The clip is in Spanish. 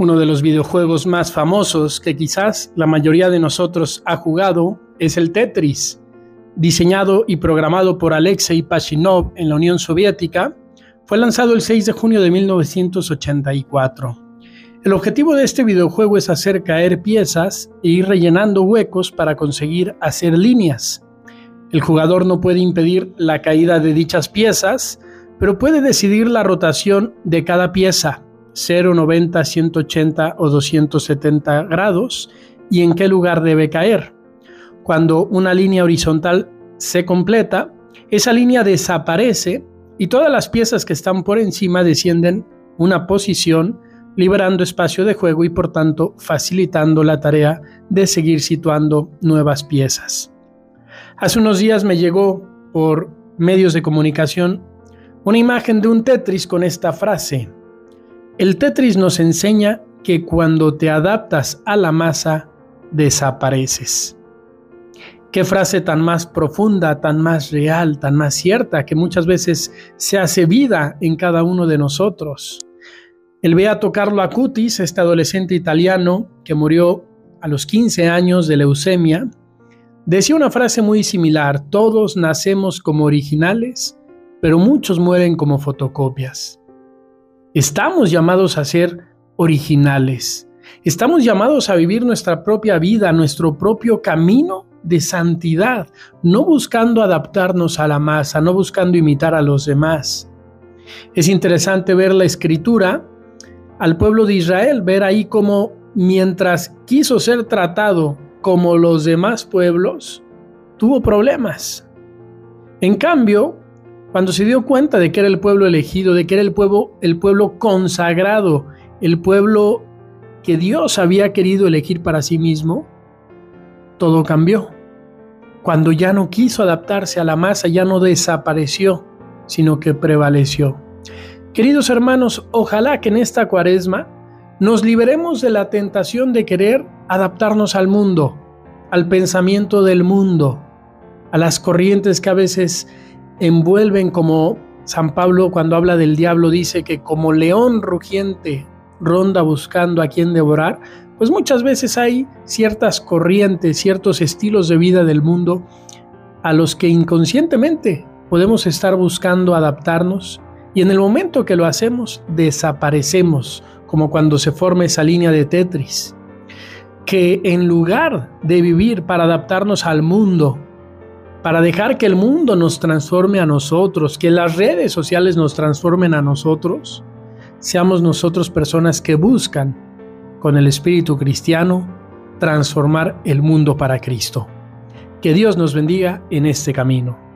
Uno de los videojuegos más famosos que quizás la mayoría de nosotros ha jugado es el Tetris. Diseñado y programado por Alexei Pachinov en la Unión Soviética, fue lanzado el 6 de junio de 1984. El objetivo de este videojuego es hacer caer piezas e ir rellenando huecos para conseguir hacer líneas. El jugador no puede impedir la caída de dichas piezas, pero puede decidir la rotación de cada pieza 0, 90, 180 o 270 grados y en qué lugar debe caer. Cuando una línea horizontal se completa, esa línea desaparece y todas las piezas que están por encima descienden una posición, liberando espacio de juego y por tanto facilitando la tarea de seguir situando nuevas piezas. Hace unos días me llegó por medios de comunicación una imagen de un Tetris con esta frase, el Tetris nos enseña que cuando te adaptas a la masa, desapareces. Qué frase tan más profunda, tan más real, tan más cierta, que muchas veces se hace vida en cada uno de nosotros. El Beato Carlo Acutis, este adolescente italiano que murió a los 15 años de leucemia, decía una frase muy similar, todos nacemos como originales, pero muchos mueren como fotocopias. Estamos llamados a ser originales. Estamos llamados a vivir nuestra propia vida, nuestro propio camino de santidad, no buscando adaptarnos a la masa, no buscando imitar a los demás. Es interesante ver la escritura al pueblo de Israel, ver ahí cómo mientras quiso ser tratado como los demás pueblos, tuvo problemas. En cambio, cuando se dio cuenta de que era el pueblo elegido, de que era el pueblo, el pueblo consagrado, el pueblo que Dios había querido elegir para sí mismo, todo cambió. Cuando ya no quiso adaptarse a la masa, ya no desapareció, sino que prevaleció. Queridos hermanos, ojalá que en esta cuaresma nos liberemos de la tentación de querer adaptarnos al mundo, al pensamiento del mundo, a las corrientes que a veces envuelven como San Pablo cuando habla del diablo dice que como león rugiente ronda buscando a quien devorar, pues muchas veces hay ciertas corrientes, ciertos estilos de vida del mundo a los que inconscientemente podemos estar buscando adaptarnos y en el momento que lo hacemos desaparecemos, como cuando se forma esa línea de Tetris, que en lugar de vivir para adaptarnos al mundo, para dejar que el mundo nos transforme a nosotros, que las redes sociales nos transformen a nosotros, seamos nosotros personas que buscan, con el espíritu cristiano, transformar el mundo para Cristo. Que Dios nos bendiga en este camino.